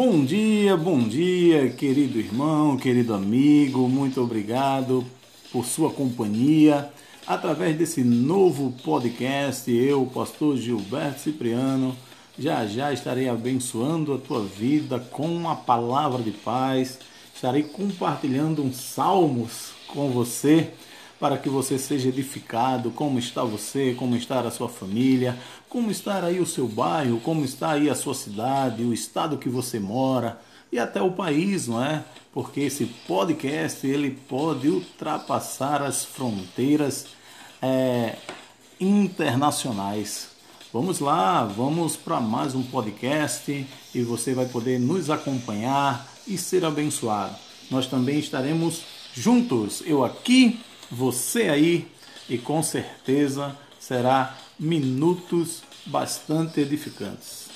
Bom dia, bom dia, querido irmão, querido amigo, muito obrigado por sua companhia através desse novo podcast. Eu, pastor Gilberto Cipriano, já já estarei abençoando a tua vida com a palavra de paz, estarei compartilhando uns salmos com você para que você seja edificado. Como está você? Como está a sua família? Como está aí o seu bairro? Como está aí a sua cidade? O estado que você mora? E até o país, não é? Porque esse podcast ele pode ultrapassar as fronteiras é, internacionais. Vamos lá, vamos para mais um podcast e você vai poder nos acompanhar e ser abençoado. Nós também estaremos juntos, eu aqui você aí e com certeza será minutos bastante edificantes.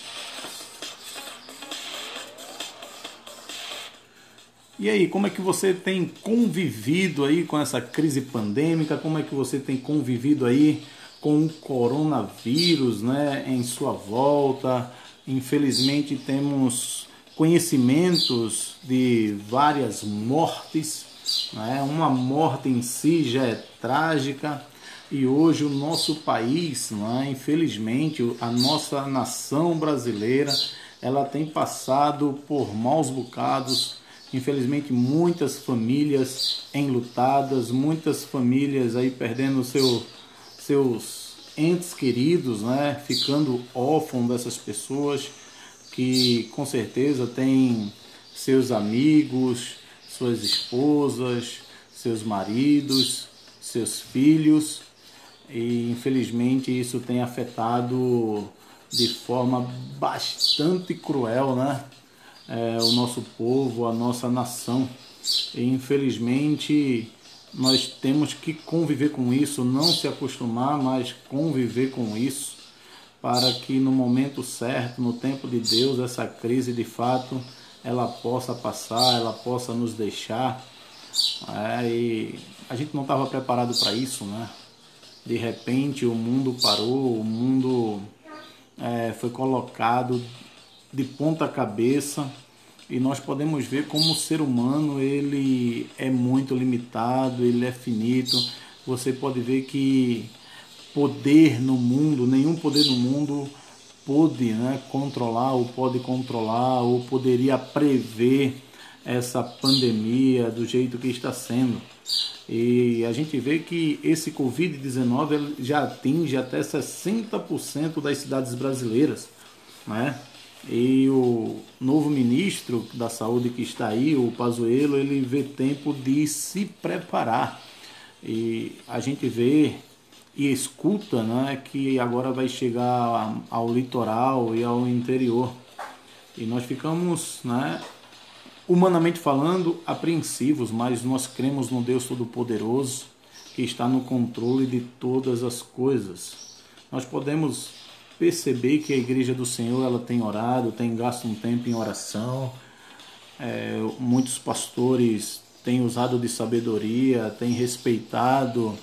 E aí, como é que você tem convivido aí com essa crise pandêmica? Como é que você tem convivido aí com o coronavírus, né, em sua volta? Infelizmente temos conhecimentos de várias mortes né? Uma morte em si já é trágica e hoje o nosso país, né? infelizmente, a nossa nação brasileira, ela tem passado por maus bocados. Infelizmente, muitas famílias enlutadas, muitas famílias aí perdendo seu, seus entes queridos, né? ficando órfãos dessas pessoas que com certeza têm seus amigos, suas esposas, seus maridos, seus filhos, e infelizmente isso tem afetado de forma bastante cruel, né? É, o nosso povo, a nossa nação. E infelizmente nós temos que conviver com isso, não se acostumar, mas conviver com isso, para que no momento certo, no tempo de Deus, essa crise de fato ela possa passar, ela possa nos deixar. É, e a gente não estava preparado para isso, né? De repente o mundo parou, o mundo é, foi colocado de ponta cabeça e nós podemos ver como o ser humano ele é muito limitado, ele é finito. Você pode ver que poder no mundo, nenhum poder no mundo pôde né, controlar ou pode controlar ou poderia prever essa pandemia do jeito que está sendo. E a gente vê que esse Covid-19 já atinge até 60% das cidades brasileiras. Né? E o novo ministro da Saúde que está aí, o Pazuello, ele vê tempo de se preparar. E a gente vê e escuta né, que agora vai chegar ao litoral e ao interior. E nós ficamos, né, humanamente falando, apreensivos, mas nós cremos no Deus Todo-Poderoso que está no controle de todas as coisas. Nós podemos perceber que a Igreja do Senhor ela tem orado, tem gasto um tempo em oração. É, muitos pastores têm usado de sabedoria, têm respeitado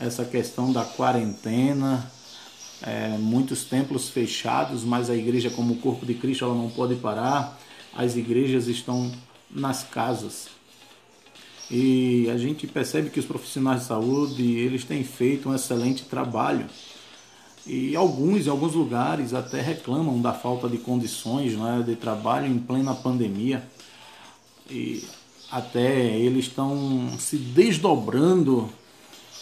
essa questão da quarentena, é, muitos templos fechados, mas a igreja, como o corpo de Cristo, ela não pode parar. As igrejas estão nas casas. E a gente percebe que os profissionais de saúde, eles têm feito um excelente trabalho. E alguns, em alguns lugares, até reclamam da falta de condições né, de trabalho em plena pandemia. E até eles estão se desdobrando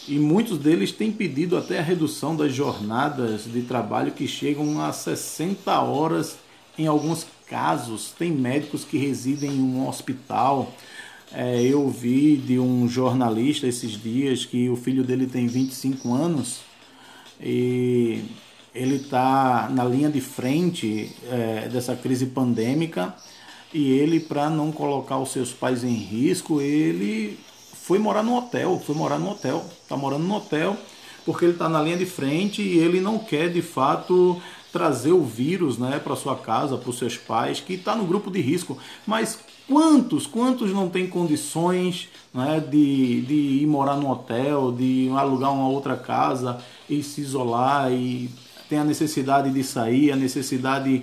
e muitos deles têm pedido até a redução das jornadas de trabalho que chegam a 60 horas em alguns casos. Tem médicos que residem em um hospital. É, eu vi de um jornalista esses dias que o filho dele tem 25 anos e ele está na linha de frente é, dessa crise pandêmica e ele, para não colocar os seus pais em risco, ele foi morar no hotel, foi morar no hotel, está morando no hotel porque ele está na linha de frente e ele não quer de fato trazer o vírus né, para sua casa, para os seus pais, que está no grupo de risco. Mas quantos, quantos não têm condições né, de, de ir morar no hotel, de alugar uma outra casa e se isolar e tem a necessidade de sair, a necessidade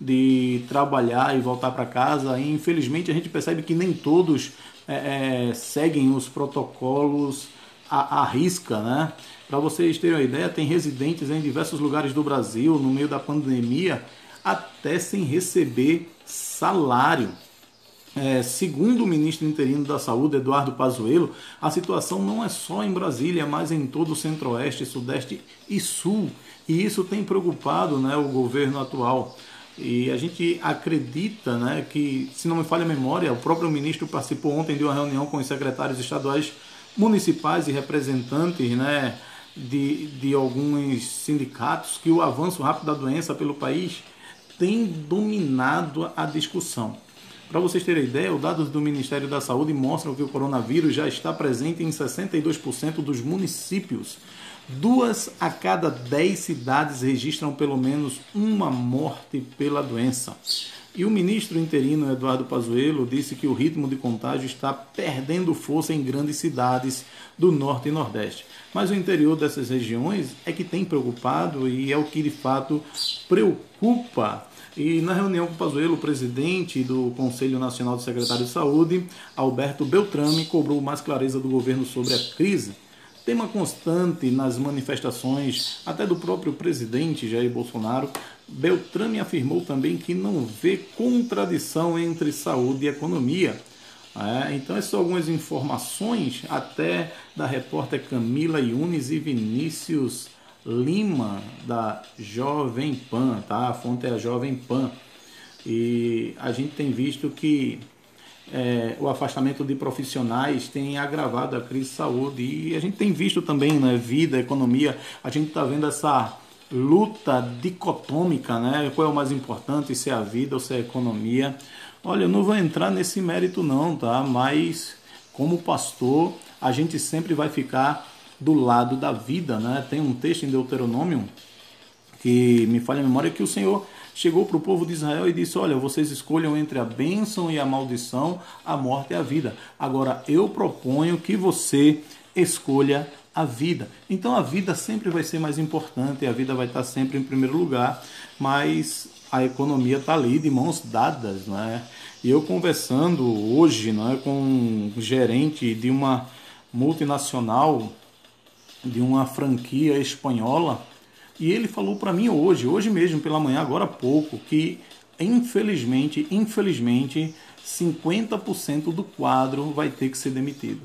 de trabalhar e voltar para casa. E, infelizmente, a gente percebe que nem todos é, é, seguem os protocolos à, à risca, né? Para vocês terem uma ideia, tem residentes em diversos lugares do Brasil, no meio da pandemia, até sem receber salário. É, segundo o ministro interino da Saúde, Eduardo Pazuello, a situação não é só em Brasília, mas em todo o centro-oeste, sudeste e sul. E isso tem preocupado né, o governo atual. E a gente acredita né, que, se não me falha a memória, o próprio ministro participou ontem de uma reunião com os secretários estaduais municipais e representantes né, de, de alguns sindicatos que o avanço rápido da doença pelo país tem dominado a discussão. Para vocês terem ideia, os dados do Ministério da Saúde mostram que o coronavírus já está presente em 62% dos municípios. Duas a cada dez cidades registram pelo menos uma morte pela doença. E o ministro interino Eduardo Pazuello disse que o ritmo de contágio está perdendo força em grandes cidades do norte e nordeste. Mas o interior dessas regiões é que tem preocupado e é o que de fato preocupa e na reunião com Pazuello, o presidente do Conselho Nacional do Secretário de Saúde, Alberto Beltrame, cobrou mais clareza do governo sobre a crise. Tema constante nas manifestações, até do próprio presidente Jair Bolsonaro, Beltrame afirmou também que não vê contradição entre saúde e economia. É, então, essas são algumas informações até da repórter Camila Yunes e Vinícius Lima, da Jovem Pan, tá? A fonte é a Jovem Pan. E a gente tem visto que é, o afastamento de profissionais tem agravado a crise de saúde. E a gente tem visto também, né, vida, economia, a gente está vendo essa luta dicotômica, né? Qual é o mais importante, se é a vida ou se é a economia. Olha, eu não vou entrar nesse mérito não, tá? Mas como pastor, a gente sempre vai ficar do lado da vida. Né? Tem um texto em Deuteronômio que me falha a memória que o Senhor chegou para o povo de Israel e disse: Olha, vocês escolham entre a bênção e a maldição, a morte e a vida. Agora eu proponho que você escolha a vida. Então a vida sempre vai ser mais importante, a vida vai estar sempre em primeiro lugar, mas a economia está ali de mãos dadas, não é? E eu conversando hoje, não é, com um gerente de uma multinacional de uma franquia espanhola e ele falou para mim hoje, hoje mesmo pela manhã, agora há pouco, que infelizmente, infelizmente, 50% do quadro vai ter que ser demitido.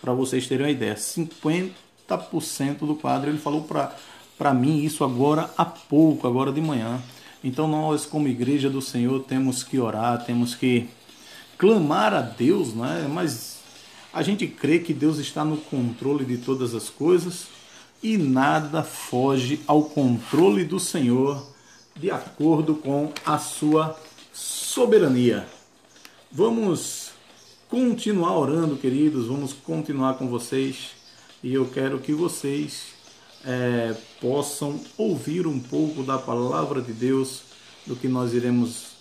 Para vocês terem uma ideia, 50% do quadro, ele falou para mim isso agora há pouco, agora de manhã. Então nós, como igreja do Senhor, temos que orar, temos que clamar a Deus, né? mas a gente crê que Deus está no controle de todas as coisas e nada foge ao controle do Senhor de acordo com a sua soberania. Vamos continuar orando, queridos, vamos continuar com vocês e eu quero que vocês é, possam ouvir um pouco da palavra de Deus, do que nós iremos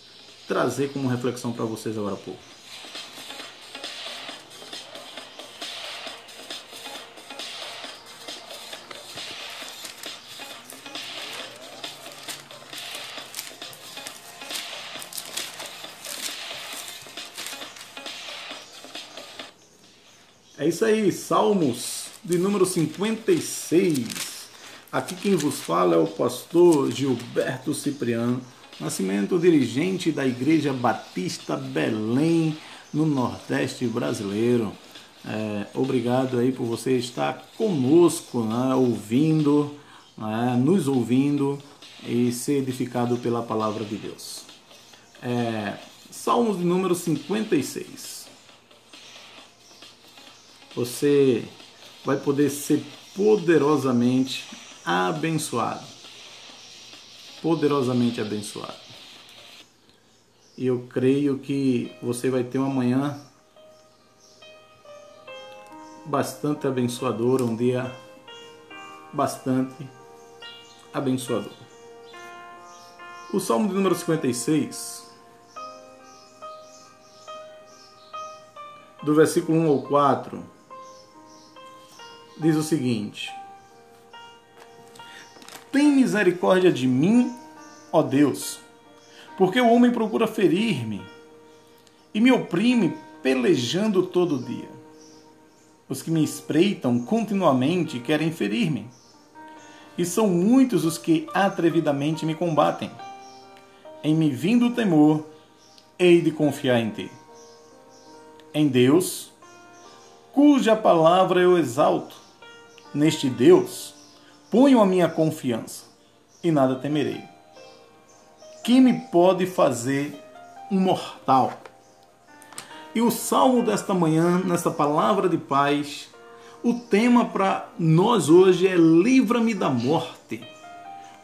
trazer como reflexão para vocês agora há pouco. É isso aí, Salmos de número 56. Aqui quem vos fala é o pastor Gilberto Cipriano, nascimento dirigente da Igreja Batista Belém, no Nordeste brasileiro. É, obrigado aí por você estar conosco, né, ouvindo, né, nos ouvindo e ser edificado pela palavra de Deus. É, Salmos de número 56 você vai poder ser poderosamente abençoado. Poderosamente abençoado. E eu creio que você vai ter uma manhã bastante abençoadora, um dia bastante abençoador. O Salmo de número 56, do versículo 1 ao 4, diz o seguinte: Tem misericórdia de mim, ó Deus, Porque o homem procura ferir-me e me oprime pelejando todo dia. Os que me espreitam continuamente querem ferir-me. E são muitos os que atrevidamente me combatem. Em me vindo o temor, hei de confiar em ti. Em Deus, cuja palavra eu exalto. Neste Deus, ponho a minha confiança e nada temerei. Que me pode fazer um mortal? E o salmo desta manhã, nessa palavra de paz, o tema para nós hoje é Livra-me da morte.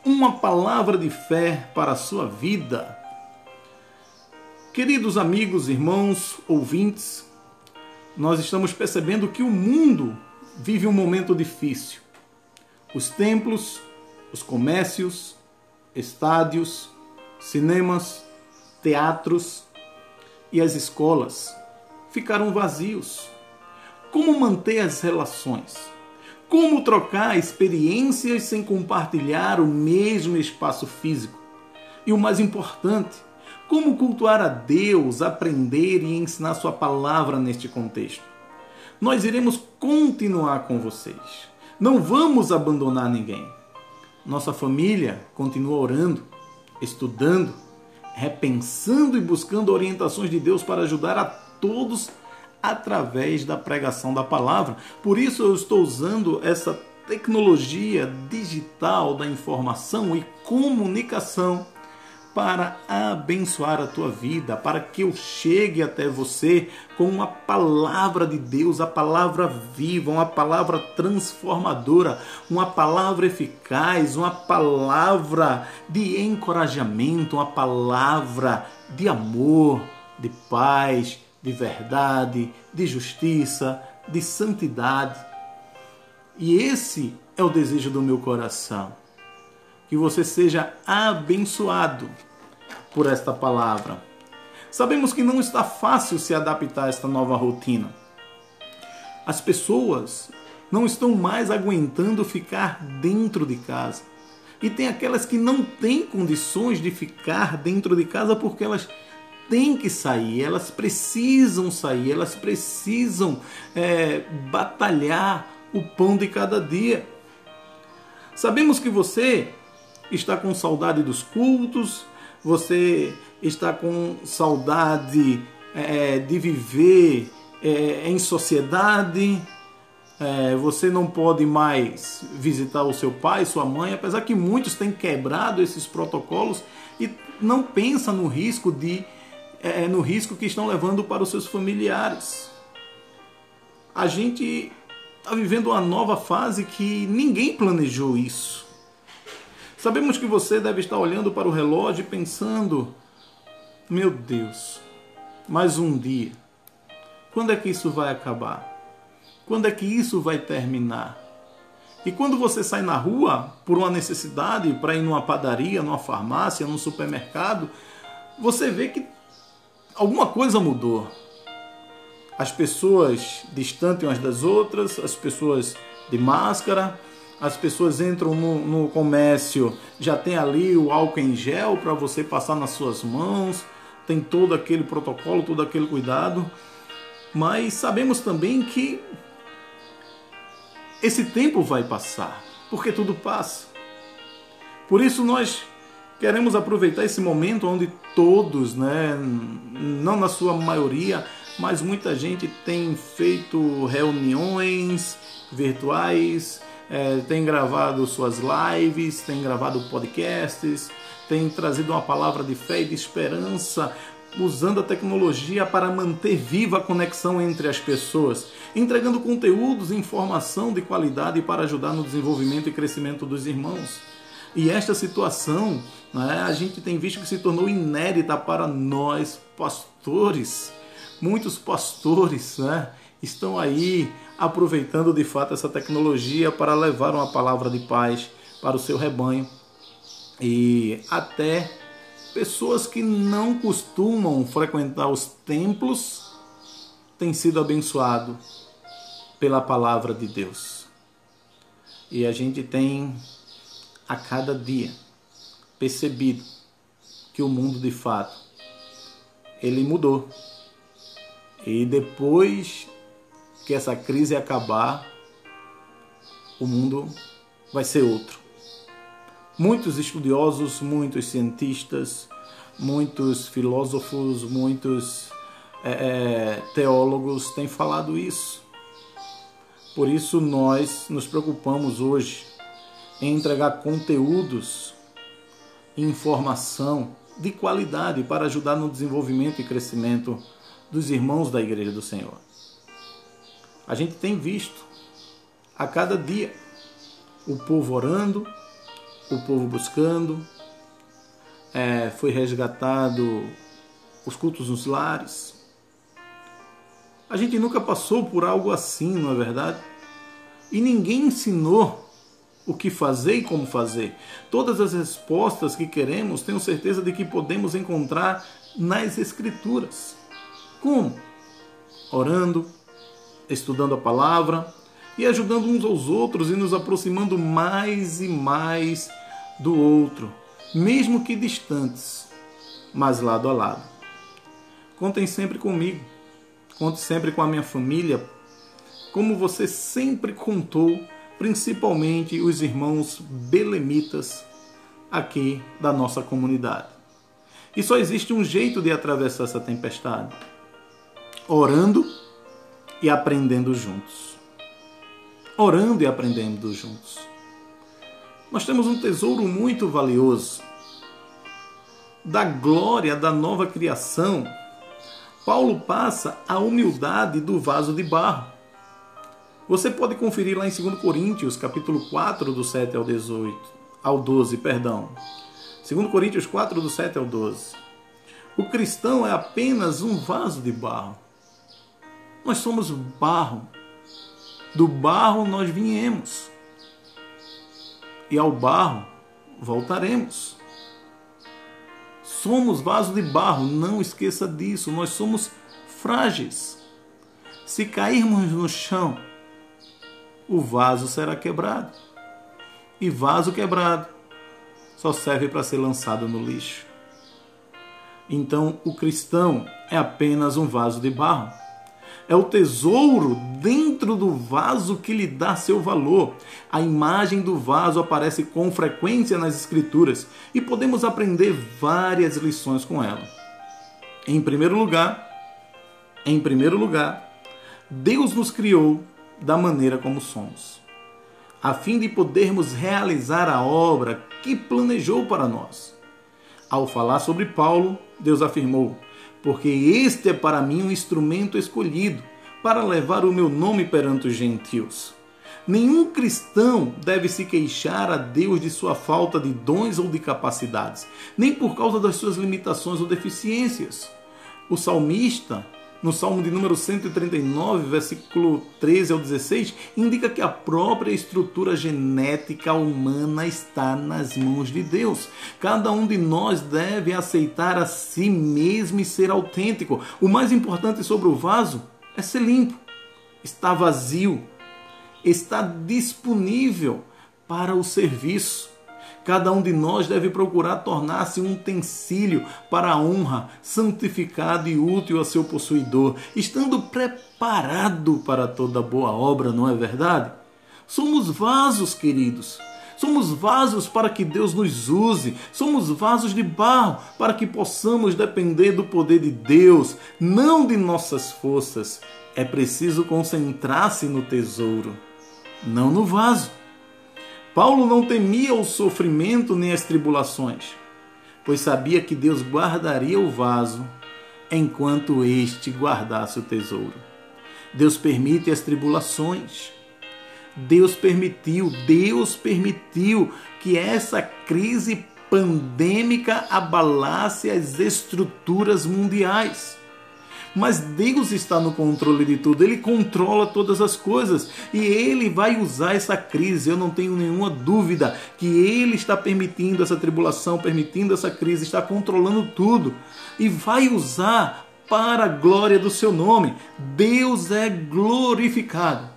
Uma palavra de fé para a sua vida. Queridos amigos, irmãos, ouvintes, nós estamos percebendo que o mundo vive um momento difícil. Os templos, os comércios, estádios, cinemas, teatros e as escolas ficaram vazios. Como manter as relações? Como trocar experiências sem compartilhar o mesmo espaço físico? E o mais importante, como cultuar a Deus, aprender e ensinar Sua palavra neste contexto? Nós iremos continuar com vocês. Não vamos abandonar ninguém. Nossa família continua orando, estudando, repensando e buscando orientações de Deus para ajudar a todos através da pregação da palavra. Por isso eu estou usando essa tecnologia digital da informação e comunicação para abençoar a tua vida, para que eu chegue até você com uma palavra de Deus, a palavra viva, uma palavra transformadora, uma palavra eficaz, uma palavra de encorajamento, uma palavra de amor, de paz, de verdade, de justiça, de santidade. E esse é o desejo do meu coração. Que você seja abençoado por esta palavra. Sabemos que não está fácil se adaptar a esta nova rotina. As pessoas não estão mais aguentando ficar dentro de casa. E tem aquelas que não têm condições de ficar dentro de casa porque elas têm que sair, elas precisam sair, elas precisam é, batalhar o pão de cada dia. Sabemos que você está com saudade dos cultos, você está com saudade é, de viver é, em sociedade, é, você não pode mais visitar o seu pai, sua mãe, apesar que muitos têm quebrado esses protocolos e não pensam no risco de é, é, no risco que estão levando para os seus familiares. A gente está vivendo uma nova fase que ninguém planejou isso. Sabemos que você deve estar olhando para o relógio e pensando: meu Deus, mais um dia. Quando é que isso vai acabar? Quando é que isso vai terminar? E quando você sai na rua por uma necessidade para ir numa padaria, numa farmácia, num supermercado, você vê que alguma coisa mudou. As pessoas distantes umas das outras, as pessoas de máscara, as pessoas entram no, no comércio, já tem ali o álcool em gel para você passar nas suas mãos, tem todo aquele protocolo, todo aquele cuidado, mas sabemos também que esse tempo vai passar, porque tudo passa. Por isso nós queremos aproveitar esse momento onde todos, né, não na sua maioria, mas muita gente tem feito reuniões virtuais, é, tem gravado suas lives, tem gravado podcasts, tem trazido uma palavra de fé e de esperança, usando a tecnologia para manter viva a conexão entre as pessoas, entregando conteúdos e informação de qualidade para ajudar no desenvolvimento e crescimento dos irmãos. E esta situação né, a gente tem visto que se tornou inédita para nós, pastores. Muitos pastores né, estão aí aproveitando de fato essa tecnologia para levar uma palavra de paz para o seu rebanho. E até pessoas que não costumam frequentar os templos têm sido abençoados pela palavra de Deus. E a gente tem a cada dia percebido que o mundo de fato ele mudou. E depois que essa crise acabar, o mundo vai ser outro. Muitos estudiosos, muitos cientistas, muitos filósofos, muitos é, teólogos têm falado isso. Por isso nós nos preocupamos hoje em entregar conteúdos, informação de qualidade para ajudar no desenvolvimento e crescimento dos irmãos da Igreja do Senhor. A gente tem visto a cada dia o povo orando, o povo buscando, é, foi resgatado os cultos nos lares. A gente nunca passou por algo assim, não é verdade? E ninguém ensinou o que fazer e como fazer. Todas as respostas que queremos, tenho certeza de que podemos encontrar nas Escrituras. Como? Orando, estudando a palavra e ajudando uns aos outros e nos aproximando mais e mais do outro, mesmo que distantes, mas lado a lado. Contem sempre comigo, conte sempre com a minha família, como você sempre contou principalmente os irmãos belemitas aqui da nossa comunidade. E só existe um jeito de atravessar essa tempestade: orando e aprendendo juntos. Orando e aprendendo juntos. Nós temos um tesouro muito valioso da glória da nova criação. Paulo passa a humildade do vaso de barro você pode conferir lá em 2 Coríntios, capítulo 4, do 7 ao 18, ao 12, perdão. 2 Coríntios 4, do 7 ao 12. O cristão é apenas um vaso de barro. Nós somos barro. Do barro nós viemos. E ao barro voltaremos. Somos vaso de barro, não esqueça disso. Nós somos frágeis. Se cairmos no chão, o vaso será quebrado. E vaso quebrado só serve para ser lançado no lixo. Então, o cristão é apenas um vaso de barro. É o tesouro dentro do vaso que lhe dá seu valor. A imagem do vaso aparece com frequência nas Escrituras e podemos aprender várias lições com ela. Em primeiro lugar, em primeiro lugar, Deus nos criou da maneira como somos, a fim de podermos realizar a obra que planejou para nós. Ao falar sobre Paulo, Deus afirmou: Porque este é para mim um instrumento escolhido para levar o meu nome perante os gentios. Nenhum cristão deve se queixar a Deus de sua falta de dons ou de capacidades, nem por causa das suas limitações ou deficiências. O salmista no Salmo de número 139, versículo 13 ao 16, indica que a própria estrutura genética humana está nas mãos de Deus. Cada um de nós deve aceitar a si mesmo e ser autêntico. O mais importante sobre o vaso é ser limpo, está vazio, está disponível para o serviço. Cada um de nós deve procurar tornar-se um utensílio para a honra, santificado e útil a seu possuidor, estando preparado para toda boa obra, não é verdade? Somos vasos, queridos. Somos vasos para que Deus nos use. Somos vasos de barro para que possamos depender do poder de Deus, não de nossas forças. É preciso concentrar-se no tesouro, não no vaso. Paulo não temia o sofrimento nem as tribulações, pois sabia que Deus guardaria o vaso enquanto este guardasse o tesouro. Deus permite as tribulações. Deus permitiu, Deus permitiu que essa crise pandêmica abalasse as estruturas mundiais. Mas Deus está no controle de tudo, Ele controla todas as coisas e Ele vai usar essa crise. Eu não tenho nenhuma dúvida que Ele está permitindo essa tribulação, permitindo essa crise, está controlando tudo e vai usar para a glória do seu nome. Deus é glorificado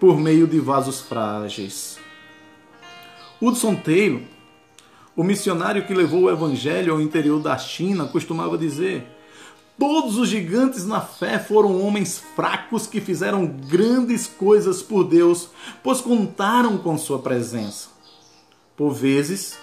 por meio de vasos frágeis. Hudson Taylor, O missionário que levou o evangelho ao interior da China costumava dizer: Todos os gigantes na fé foram homens fracos que fizeram grandes coisas por Deus, pois contaram com sua presença. Por vezes,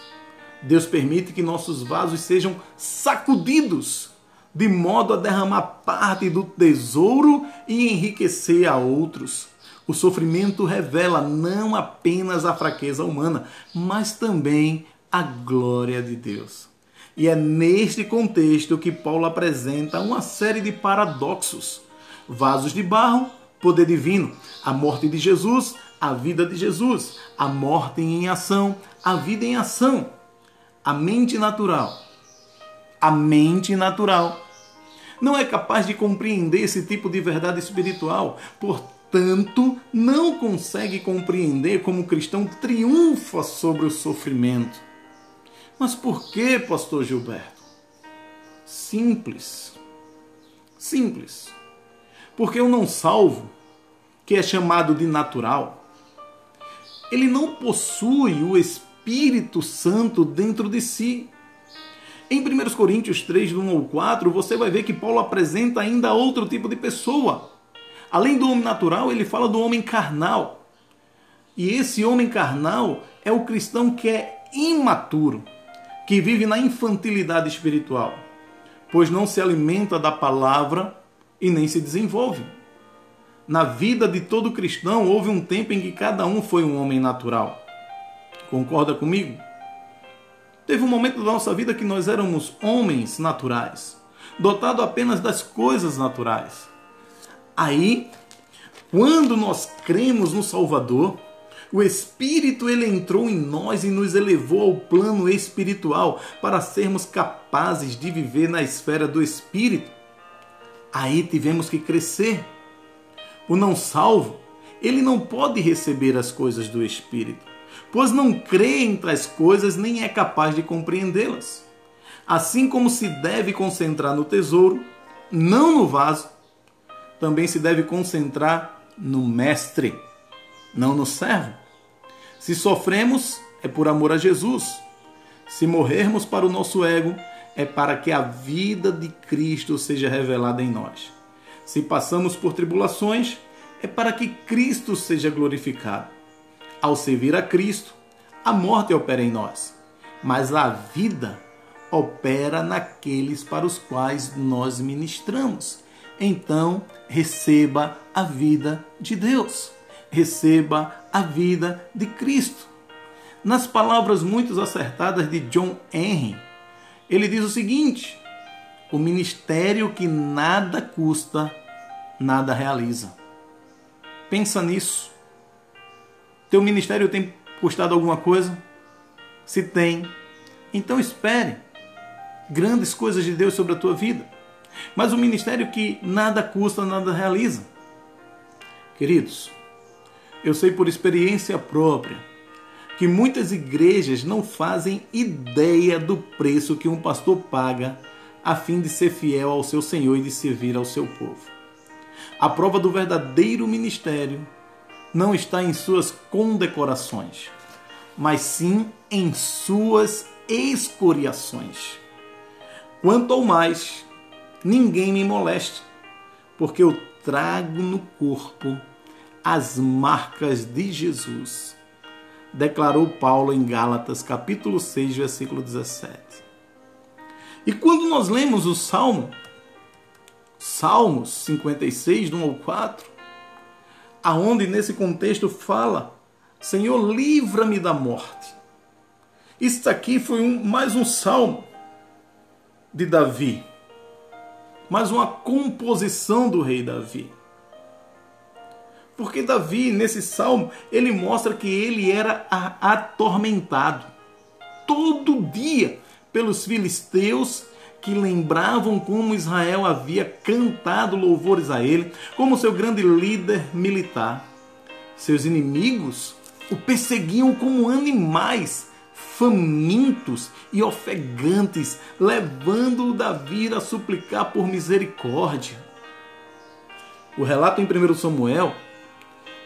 Deus permite que nossos vasos sejam sacudidos, de modo a derramar parte do tesouro e enriquecer a outros. O sofrimento revela não apenas a fraqueza humana, mas também a glória de Deus. E é neste contexto que Paulo apresenta uma série de paradoxos: vasos de barro, poder divino, a morte de Jesus, a vida de Jesus, a morte em ação, a vida em ação, a mente natural. A mente natural. Não é capaz de compreender esse tipo de verdade espiritual, portanto, não consegue compreender como o cristão triunfa sobre o sofrimento mas por que, pastor Gilberto? Simples. Simples. Porque o não salvo, que é chamado de natural, ele não possui o Espírito Santo dentro de si. Em 1 Coríntios 3, 1 ao 4, você vai ver que Paulo apresenta ainda outro tipo de pessoa. Além do homem natural, ele fala do homem carnal. E esse homem carnal é o cristão que é imaturo que vive na infantilidade espiritual, pois não se alimenta da palavra e nem se desenvolve. Na vida de todo cristão houve um tempo em que cada um foi um homem natural. Concorda comigo? Teve um momento da nossa vida que nós éramos homens naturais, dotados apenas das coisas naturais. Aí, quando nós cremos no Salvador, o Espírito ele entrou em nós e nos elevou ao plano espiritual para sermos capazes de viver na esfera do Espírito. Aí tivemos que crescer. O não salvo, ele não pode receber as coisas do Espírito, pois não crê em tais coisas nem é capaz de compreendê-las. Assim como se deve concentrar no tesouro, não no vaso, também se deve concentrar no Mestre, não no servo. Se sofremos, é por amor a Jesus. Se morrermos para o nosso ego, é para que a vida de Cristo seja revelada em nós. Se passamos por tribulações, é para que Cristo seja glorificado. Ao servir a Cristo, a morte opera em nós, mas a vida opera naqueles para os quais nós ministramos. Então, receba a vida de Deus receba a vida de Cristo. Nas palavras muito acertadas de John Henry, ele diz o seguinte: o ministério que nada custa, nada realiza. Pensa nisso. Teu ministério tem custado alguma coisa? Se tem, então espere grandes coisas de Deus sobre a tua vida. Mas o ministério que nada custa, nada realiza. Queridos, eu sei por experiência própria que muitas igrejas não fazem ideia do preço que um pastor paga a fim de ser fiel ao seu Senhor e de servir ao seu povo. A prova do verdadeiro ministério não está em suas condecorações, mas sim em suas escoriações. Quanto ao mais, ninguém me moleste, porque eu trago no corpo as marcas de Jesus, declarou Paulo em Gálatas, capítulo 6, versículo 17. E quando nós lemos o Salmo, Salmos 56, do 1 ao 4, aonde nesse contexto fala: Senhor, livra-me da morte. Isso aqui foi um, mais um salmo de Davi, mais uma composição do rei Davi. Porque Davi, nesse salmo, ele mostra que ele era atormentado todo dia pelos filisteus que lembravam como Israel havia cantado louvores a ele, como seu grande líder militar. Seus inimigos o perseguiam como animais, famintos e ofegantes, levando Davi a suplicar por misericórdia. O relato em 1 Samuel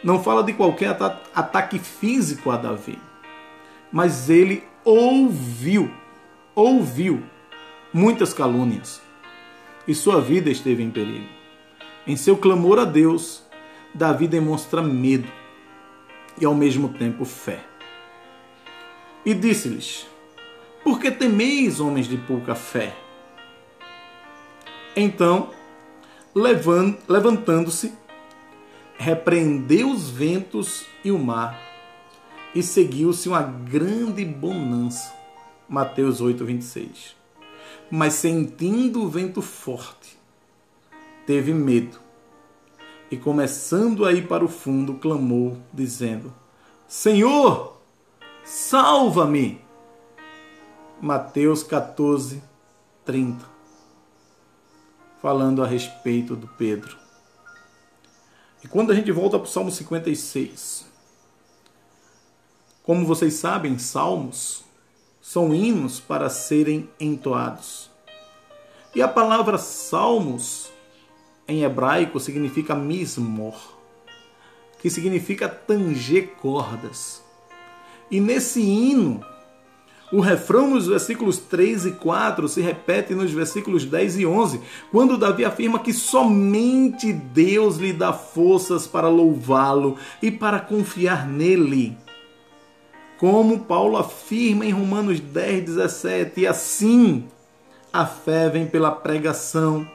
não fala de qualquer ata ataque físico a Davi, mas ele ouviu, ouviu muitas calúnias e sua vida esteve em perigo. Em seu clamor a Deus, Davi demonstra medo e ao mesmo tempo fé. E disse-lhes: Por que temeis, homens de pouca fé? Então, levantando-se, repreendeu os ventos e o mar, e seguiu-se uma grande bonança. Mateus 8, 26. Mas sentindo o vento forte, teve medo e, começando a ir para o fundo, clamou, dizendo: Senhor, salva-me! Mateus 14, 30. Falando a respeito do Pedro. E quando a gente volta para o Salmo 56, como vocês sabem, salmos são hinos para serem entoados. E a palavra salmos em hebraico significa mismor, que significa tanger cordas. E nesse hino, o refrão nos versículos 3 e 4 se repete nos versículos 10 e 11, quando Davi afirma que somente Deus lhe dá forças para louvá-lo e para confiar nele. Como Paulo afirma em Romanos 10, 17, e assim a fé vem pela pregação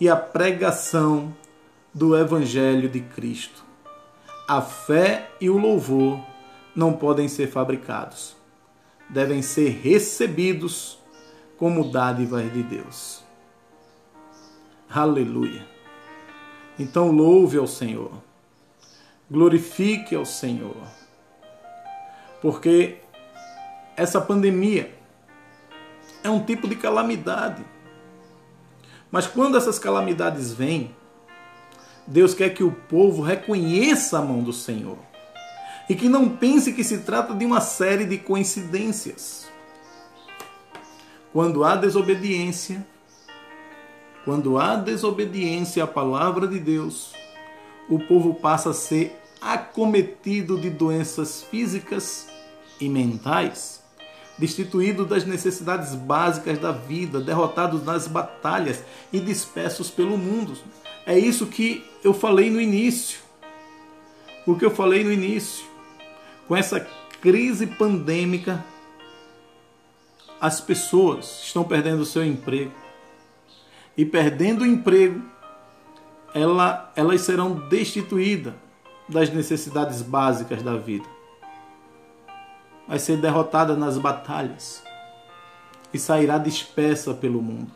e a pregação do Evangelho de Cristo. A fé e o louvor não podem ser fabricados, devem ser recebidos como dádivas de Deus. Aleluia. Então louve ao Senhor, glorifique ao Senhor, porque essa pandemia é um tipo de calamidade mas quando essas calamidades vêm, Deus quer que o povo reconheça a mão do Senhor e que não pense que se trata de uma série de coincidências. Quando há desobediência, quando há desobediência à palavra de Deus, o povo passa a ser acometido de doenças físicas e mentais destituídos das necessidades básicas da vida, derrotados nas batalhas e dispersos pelo mundo. É isso que eu falei no início. O que eu falei no início. Com essa crise pandêmica, as pessoas estão perdendo o seu emprego. E perdendo o emprego, ela, elas serão destituídas das necessidades básicas da vida vai ser derrotada nas batalhas e sairá dispersa pelo mundo.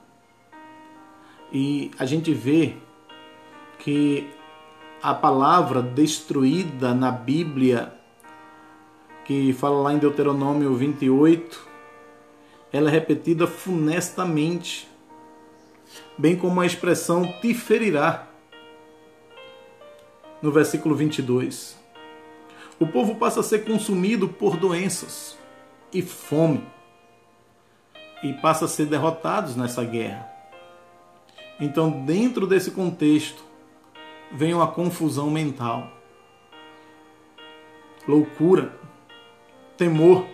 E a gente vê que a palavra destruída na Bíblia, que fala lá em Deuteronômio 28, ela é repetida funestamente, bem como a expressão te ferirá, no versículo 22 o povo passa a ser consumido por doenças e fome e passa a ser derrotados nessa guerra. Então, dentro desse contexto, vem uma confusão mental, loucura, temor,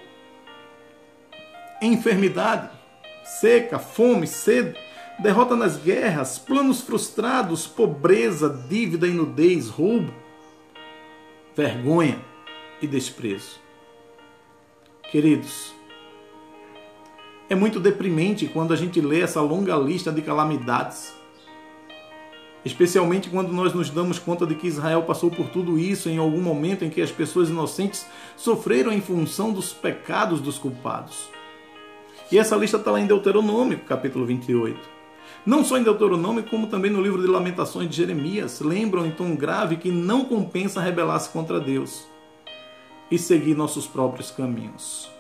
enfermidade, seca, fome, sede, derrota nas guerras, planos frustrados, pobreza, dívida e nudez, roubo, vergonha, e desprezo. Queridos, é muito deprimente quando a gente lê essa longa lista de calamidades, especialmente quando nós nos damos conta de que Israel passou por tudo isso em algum momento em que as pessoas inocentes sofreram em função dos pecados dos culpados. E essa lista está lá em Deuteronômio, capítulo 28. Não só em Deuteronômio, como também no livro de Lamentações de Jeremias, lembram em tom grave que não compensa rebelar-se contra Deus e seguir nossos próprios caminhos.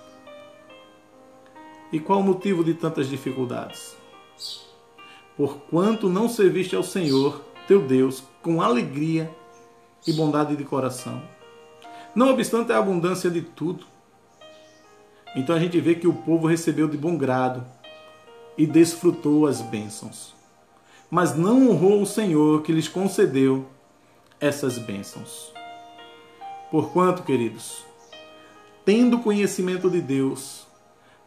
E qual o motivo de tantas dificuldades? Porquanto não serviste ao Senhor, teu Deus, com alegria e bondade de coração. Não obstante a abundância de tudo. Então a gente vê que o povo recebeu de bom grado e desfrutou as bênçãos. Mas não honrou o Senhor que lhes concedeu essas bênçãos. Porquanto, queridos, tendo conhecimento de Deus,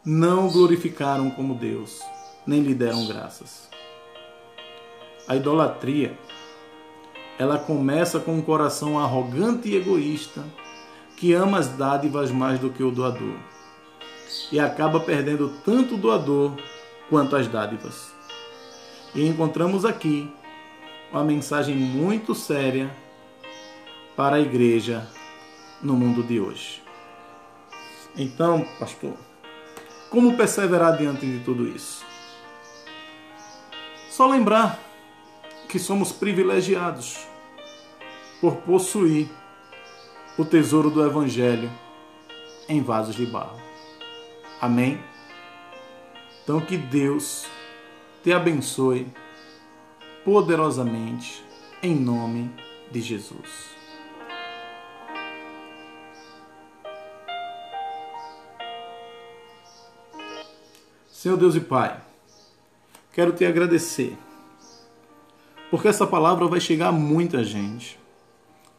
não glorificaram como Deus, nem lhe deram graças. A idolatria, ela começa com um coração arrogante e egoísta, que ama as dádivas mais do que o doador, e acaba perdendo tanto o doador quanto as dádivas. E encontramos aqui uma mensagem muito séria para a igreja no mundo de hoje. Então, pastor, como perseverar diante de tudo isso? Só lembrar que somos privilegiados por possuir o tesouro do Evangelho em vasos de barro. Amém? Então, que Deus te abençoe poderosamente, em nome de Jesus. Senhor Deus e Pai, quero te agradecer, porque essa palavra vai chegar a muita gente.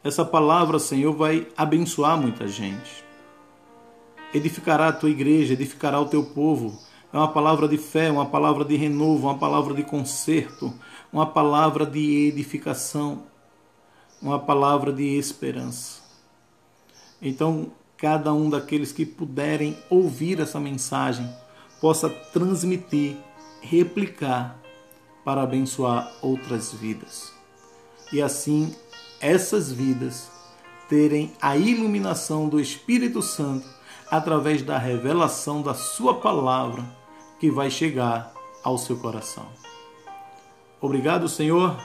Essa palavra, Senhor, vai abençoar muita gente. Edificará a tua igreja, edificará o teu povo. É uma palavra de fé, uma palavra de renovo, uma palavra de conserto, uma palavra de edificação, uma palavra de esperança. Então, cada um daqueles que puderem ouvir essa mensagem, possa transmitir, replicar para abençoar outras vidas. E assim, essas vidas terem a iluminação do Espírito Santo através da revelação da Sua palavra que vai chegar ao seu coração. Obrigado, Senhor,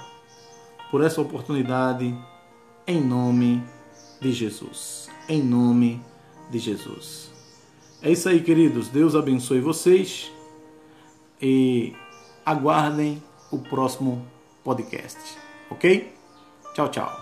por essa oportunidade, em nome de Jesus. Em nome de Jesus. É isso aí, queridos. Deus abençoe vocês e aguardem o próximo podcast, ok? Tchau, tchau.